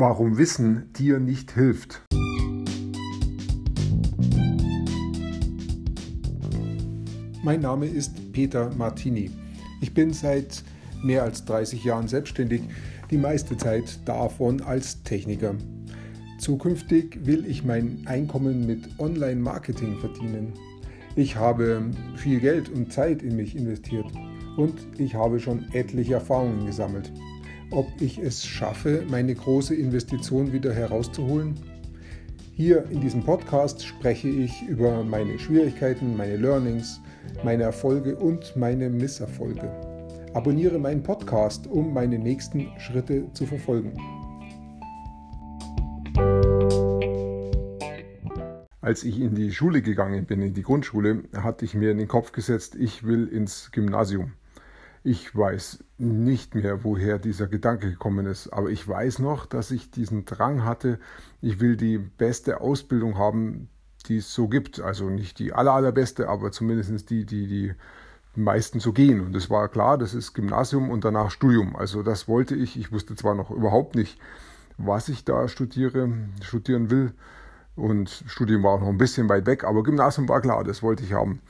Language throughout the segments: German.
Warum Wissen dir nicht hilft. Mein Name ist Peter Martini. Ich bin seit mehr als 30 Jahren selbstständig, die meiste Zeit davon als Techniker. Zukünftig will ich mein Einkommen mit Online-Marketing verdienen. Ich habe viel Geld und Zeit in mich investiert und ich habe schon etliche Erfahrungen gesammelt ob ich es schaffe, meine große Investition wieder herauszuholen? Hier in diesem Podcast spreche ich über meine Schwierigkeiten, meine Learnings, meine Erfolge und meine Misserfolge. Abonniere meinen Podcast, um meine nächsten Schritte zu verfolgen. Als ich in die Schule gegangen bin, in die Grundschule, hatte ich mir in den Kopf gesetzt, ich will ins Gymnasium. Ich weiß nicht mehr, woher dieser Gedanke gekommen ist, aber ich weiß noch, dass ich diesen Drang hatte, ich will die beste Ausbildung haben, die es so gibt. Also nicht die aller, allerbeste, aber zumindest die, die die meisten so gehen. Und es war klar, das ist Gymnasium und danach Studium. Also das wollte ich. Ich wusste zwar noch überhaupt nicht, was ich da studiere, studieren will. Und Studium war auch noch ein bisschen weit weg, aber Gymnasium war klar, das wollte ich haben.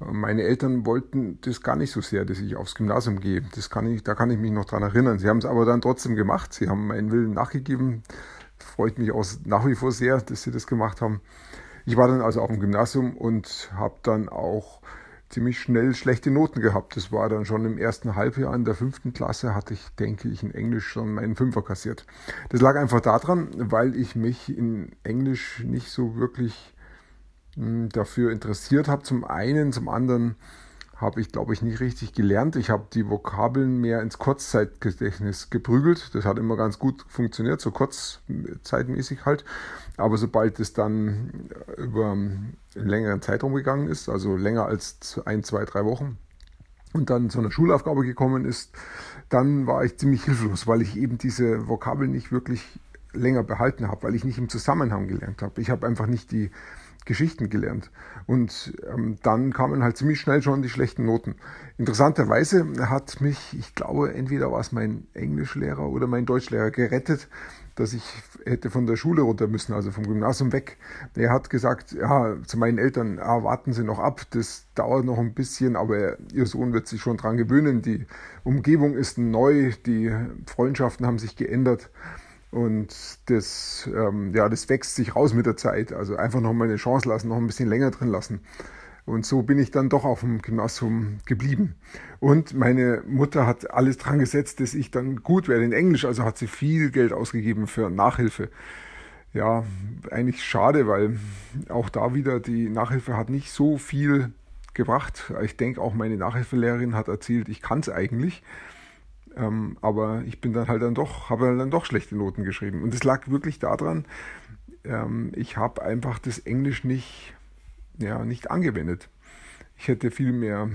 Meine Eltern wollten das gar nicht so sehr, dass ich aufs Gymnasium gehe. Das kann ich, da kann ich mich noch dran erinnern. Sie haben es aber dann trotzdem gemacht. Sie haben meinen Willen nachgegeben. Freut mich auch nach wie vor sehr, dass sie das gemacht haben. Ich war dann also auf dem Gymnasium und habe dann auch ziemlich schnell schlechte Noten gehabt. Das war dann schon im ersten Halbjahr in der fünften Klasse, hatte ich, denke ich, in Englisch schon meinen Fünfer kassiert. Das lag einfach daran, weil ich mich in Englisch nicht so wirklich dafür interessiert habe. Zum einen, zum anderen habe ich, glaube ich, nicht richtig gelernt. Ich habe die Vokabeln mehr ins Kurzzeitgedächtnis geprügelt. Das hat immer ganz gut funktioniert, so kurzzeitmäßig halt. Aber sobald es dann über einen längeren Zeitraum gegangen ist, also länger als ein, zwei, drei Wochen, und dann zu einer Schulaufgabe gekommen ist, dann war ich ziemlich hilflos, weil ich eben diese Vokabeln nicht wirklich länger behalten habe, weil ich nicht im Zusammenhang gelernt habe. Ich habe einfach nicht die Geschichten gelernt. Und ähm, dann kamen halt ziemlich schnell schon die schlechten Noten. Interessanterweise hat mich, ich glaube, entweder war es mein Englischlehrer oder mein Deutschlehrer gerettet, dass ich hätte von der Schule runter müssen, also vom Gymnasium weg. Er hat gesagt, ja, zu meinen Eltern, ah, warten Sie noch ab, das dauert noch ein bisschen, aber Ihr Sohn wird sich schon dran gewöhnen. Die Umgebung ist neu, die Freundschaften haben sich geändert. Und das, ähm, ja, das wächst sich raus mit der Zeit. Also einfach noch mal eine Chance lassen, noch ein bisschen länger drin lassen. Und so bin ich dann doch auf dem Gymnasium geblieben. Und meine Mutter hat alles dran gesetzt, dass ich dann gut werde in Englisch. Also hat sie viel Geld ausgegeben für Nachhilfe. Ja, eigentlich schade, weil auch da wieder die Nachhilfe hat nicht so viel gebracht. Ich denke, auch meine Nachhilfelehrerin hat erzählt, ich kann es eigentlich. Ähm, aber ich bin dann halt dann doch, habe dann doch schlechte Noten geschrieben. Und es lag wirklich daran, ähm, ich habe einfach das Englisch nicht, ja, nicht angewendet. Ich hätte viel mehr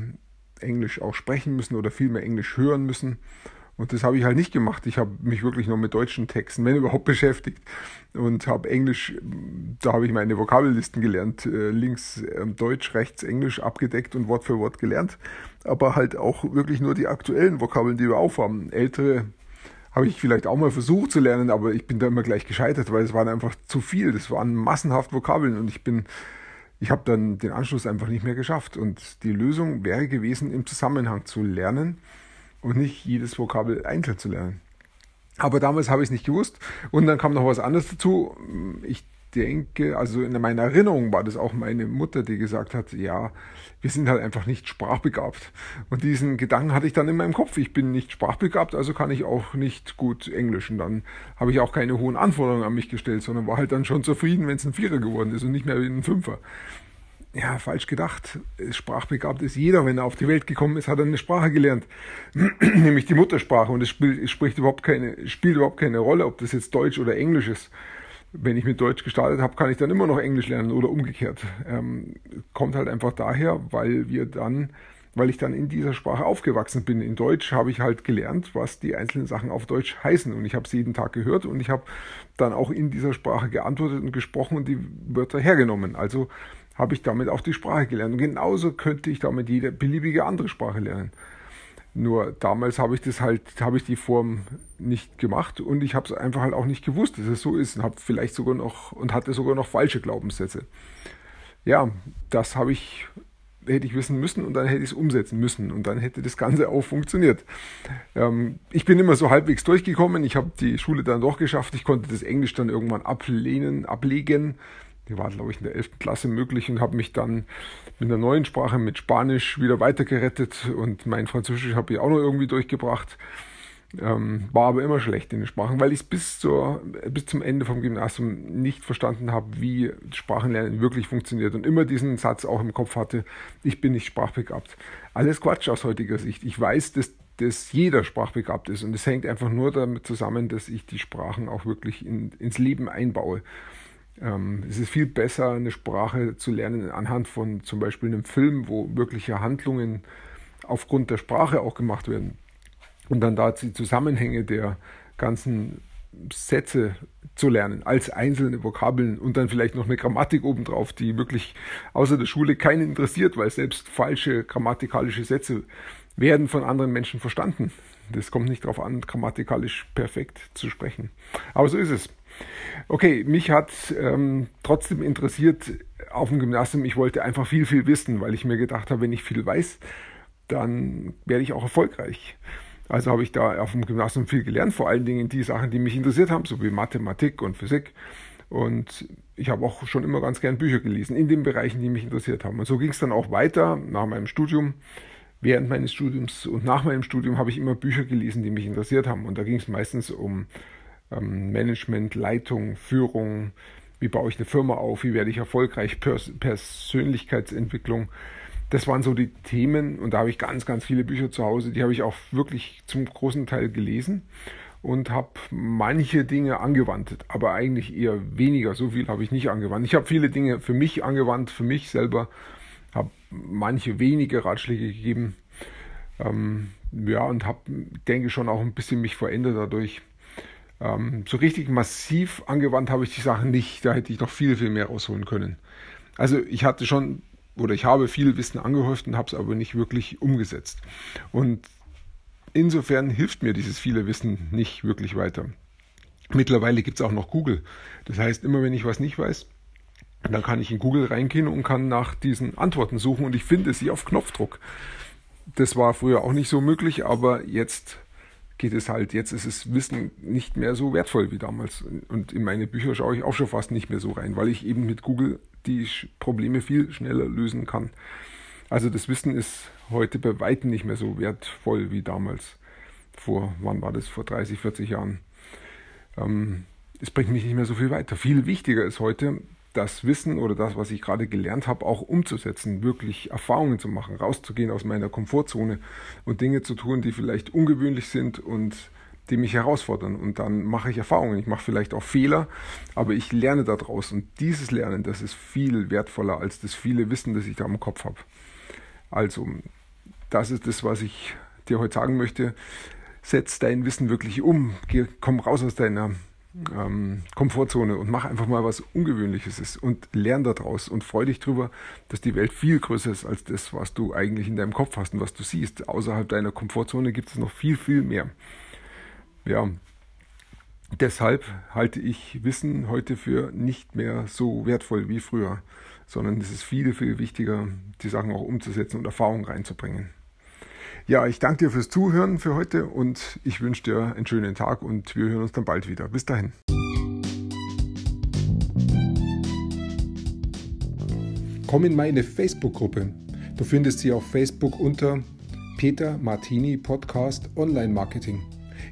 Englisch auch sprechen müssen oder viel mehr Englisch hören müssen. Und das habe ich halt nicht gemacht. Ich habe mich wirklich nur mit deutschen Texten, wenn überhaupt, beschäftigt. Und habe Englisch, da habe ich meine Vokabellisten gelernt, äh, links äh, Deutsch, rechts Englisch abgedeckt und Wort für Wort gelernt. Aber halt auch wirklich nur die aktuellen Vokabeln, die wir aufhaben. Ältere habe ich vielleicht auch mal versucht zu lernen, aber ich bin da immer gleich gescheitert, weil es waren einfach zu viel. Das waren massenhaft Vokabeln und ich bin, ich habe dann den Anschluss einfach nicht mehr geschafft. Und die Lösung wäre gewesen, im Zusammenhang zu lernen und nicht jedes Vokabel einzeln zu lernen. Aber damals habe ich es nicht gewusst. Und dann kam noch was anderes dazu. Ich denke, also in meiner Erinnerung war das auch meine Mutter, die gesagt hat, ja, wir sind halt einfach nicht sprachbegabt. Und diesen Gedanken hatte ich dann in meinem Kopf. Ich bin nicht sprachbegabt, also kann ich auch nicht gut Englisch. Und dann habe ich auch keine hohen Anforderungen an mich gestellt, sondern war halt dann schon zufrieden, wenn es ein Vierer geworden ist und nicht mehr wie ein Fünfer ja, falsch gedacht. Sprachbegabt ist jeder, wenn er auf die Welt gekommen ist, hat er eine Sprache gelernt, nämlich die Muttersprache. Und es spielt, spricht überhaupt keine, spielt überhaupt keine Rolle, ob das jetzt Deutsch oder Englisch ist. Wenn ich mit Deutsch gestartet habe, kann ich dann immer noch Englisch lernen oder umgekehrt. Ähm, kommt halt einfach daher, weil wir dann, weil ich dann in dieser Sprache aufgewachsen bin. In Deutsch habe ich halt gelernt, was die einzelnen Sachen auf Deutsch heißen. Und ich habe sie jeden Tag gehört und ich habe dann auch in dieser Sprache geantwortet und gesprochen und die Wörter hergenommen. Also habe ich damit auch die Sprache gelernt. Und genauso könnte ich damit jede beliebige andere Sprache lernen. Nur damals habe ich das halt, habe ich die Form nicht gemacht und ich habe es einfach halt auch nicht gewusst, dass es so ist und habe vielleicht sogar noch und hatte sogar noch falsche Glaubenssätze. Ja, das habe ich hätte ich wissen müssen und dann hätte ich es umsetzen müssen und dann hätte das Ganze auch funktioniert. Ähm, ich bin immer so halbwegs durchgekommen. Ich habe die Schule dann doch geschafft. Ich konnte das Englisch dann irgendwann ablehnen, ablegen. Die war, glaube ich, in der 11. Klasse möglich und habe mich dann mit einer neuen Sprache, mit Spanisch, wieder weitergerettet und mein Französisch habe ich auch noch irgendwie durchgebracht. Ähm, war aber immer schlecht in den Sprachen, weil ich es bis, bis zum Ende vom Gymnasium nicht verstanden habe, wie Sprachenlernen wirklich funktioniert und immer diesen Satz auch im Kopf hatte, ich bin nicht sprachbegabt. Alles Quatsch aus heutiger Sicht. Ich weiß, dass, dass jeder sprachbegabt ist und es hängt einfach nur damit zusammen, dass ich die Sprachen auch wirklich in, ins Leben einbaue. Ähm, es ist viel besser, eine Sprache zu lernen anhand von zum Beispiel einem Film, wo wirkliche Handlungen aufgrund der Sprache auch gemacht werden und dann da die Zusammenhänge der ganzen Sätze zu lernen als einzelne Vokabeln und dann vielleicht noch eine Grammatik obendrauf, die wirklich außer der Schule keinen interessiert, weil selbst falsche grammatikalische Sätze werden von anderen Menschen verstanden. Das kommt nicht darauf an, grammatikalisch perfekt zu sprechen. Aber so ist es. Okay, mich hat ähm, trotzdem interessiert auf dem Gymnasium, ich wollte einfach viel, viel wissen, weil ich mir gedacht habe, wenn ich viel weiß, dann werde ich auch erfolgreich. Also habe ich da auf dem Gymnasium viel gelernt, vor allen Dingen die Sachen, die mich interessiert haben, so wie Mathematik und Physik. Und ich habe auch schon immer ganz gern Bücher gelesen in den Bereichen, die mich interessiert haben. Und so ging es dann auch weiter nach meinem Studium. Während meines Studiums und nach meinem Studium habe ich immer Bücher gelesen, die mich interessiert haben. Und da ging es meistens um ähm, Management, Leitung, Führung, wie baue ich eine Firma auf, wie werde ich erfolgreich, Pers Persönlichkeitsentwicklung das waren so die Themen und da habe ich ganz, ganz viele Bücher zu Hause, die habe ich auch wirklich zum großen Teil gelesen und habe manche Dinge angewandt, aber eigentlich eher weniger. So viel habe ich nicht angewandt. Ich habe viele Dinge für mich angewandt, für mich selber, habe manche wenige Ratschläge gegeben. Ähm, ja, und habe, denke schon auch ein bisschen mich verändert dadurch. Ähm, so richtig massiv angewandt habe ich die Sachen nicht. Da hätte ich noch viel, viel mehr rausholen können. Also ich hatte schon oder ich habe viel Wissen angehäuft und habe es aber nicht wirklich umgesetzt. Und insofern hilft mir dieses viele Wissen nicht wirklich weiter. Mittlerweile gibt es auch noch Google. Das heißt, immer wenn ich was nicht weiß, dann kann ich in Google reingehen und kann nach diesen Antworten suchen und ich finde sie auf Knopfdruck. Das war früher auch nicht so möglich, aber jetzt geht es halt, jetzt ist das Wissen nicht mehr so wertvoll wie damals. Und in meine Bücher schaue ich auch schon fast nicht mehr so rein, weil ich eben mit Google die Probleme viel schneller lösen kann. Also das Wissen ist heute bei weitem nicht mehr so wertvoll wie damals. Vor, wann war das? Vor 30, 40 Jahren. Ähm, es bringt mich nicht mehr so viel weiter. Viel wichtiger ist heute, das Wissen oder das, was ich gerade gelernt habe, auch umzusetzen, wirklich Erfahrungen zu machen, rauszugehen aus meiner Komfortzone und Dinge zu tun, die vielleicht ungewöhnlich sind und die mich herausfordern. Und dann mache ich Erfahrungen. Ich mache vielleicht auch Fehler, aber ich lerne daraus. Und dieses Lernen, das ist viel wertvoller als das viele Wissen, das ich da im Kopf habe. Also, das ist das, was ich dir heute sagen möchte. Setz dein Wissen wirklich um. Geh, komm raus aus deiner ähm, Komfortzone und mach einfach mal was Ungewöhnliches ist und lern daraus und freu dich drüber, dass die Welt viel größer ist als das, was du eigentlich in deinem Kopf hast und was du siehst. Außerhalb deiner Komfortzone gibt es noch viel, viel mehr. Ja, deshalb halte ich Wissen heute für nicht mehr so wertvoll wie früher, sondern es ist viel, viel wichtiger, die Sachen auch umzusetzen und Erfahrungen reinzubringen. Ja, ich danke dir fürs Zuhören für heute und ich wünsche dir einen schönen Tag und wir hören uns dann bald wieder. Bis dahin. Komm in meine Facebook-Gruppe. Du findest sie auf Facebook unter Peter Martini Podcast Online Marketing.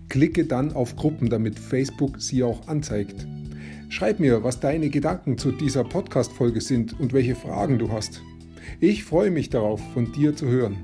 Klicke dann auf Gruppen, damit Facebook sie auch anzeigt. Schreib mir, was deine Gedanken zu dieser Podcast-Folge sind und welche Fragen du hast. Ich freue mich darauf, von dir zu hören.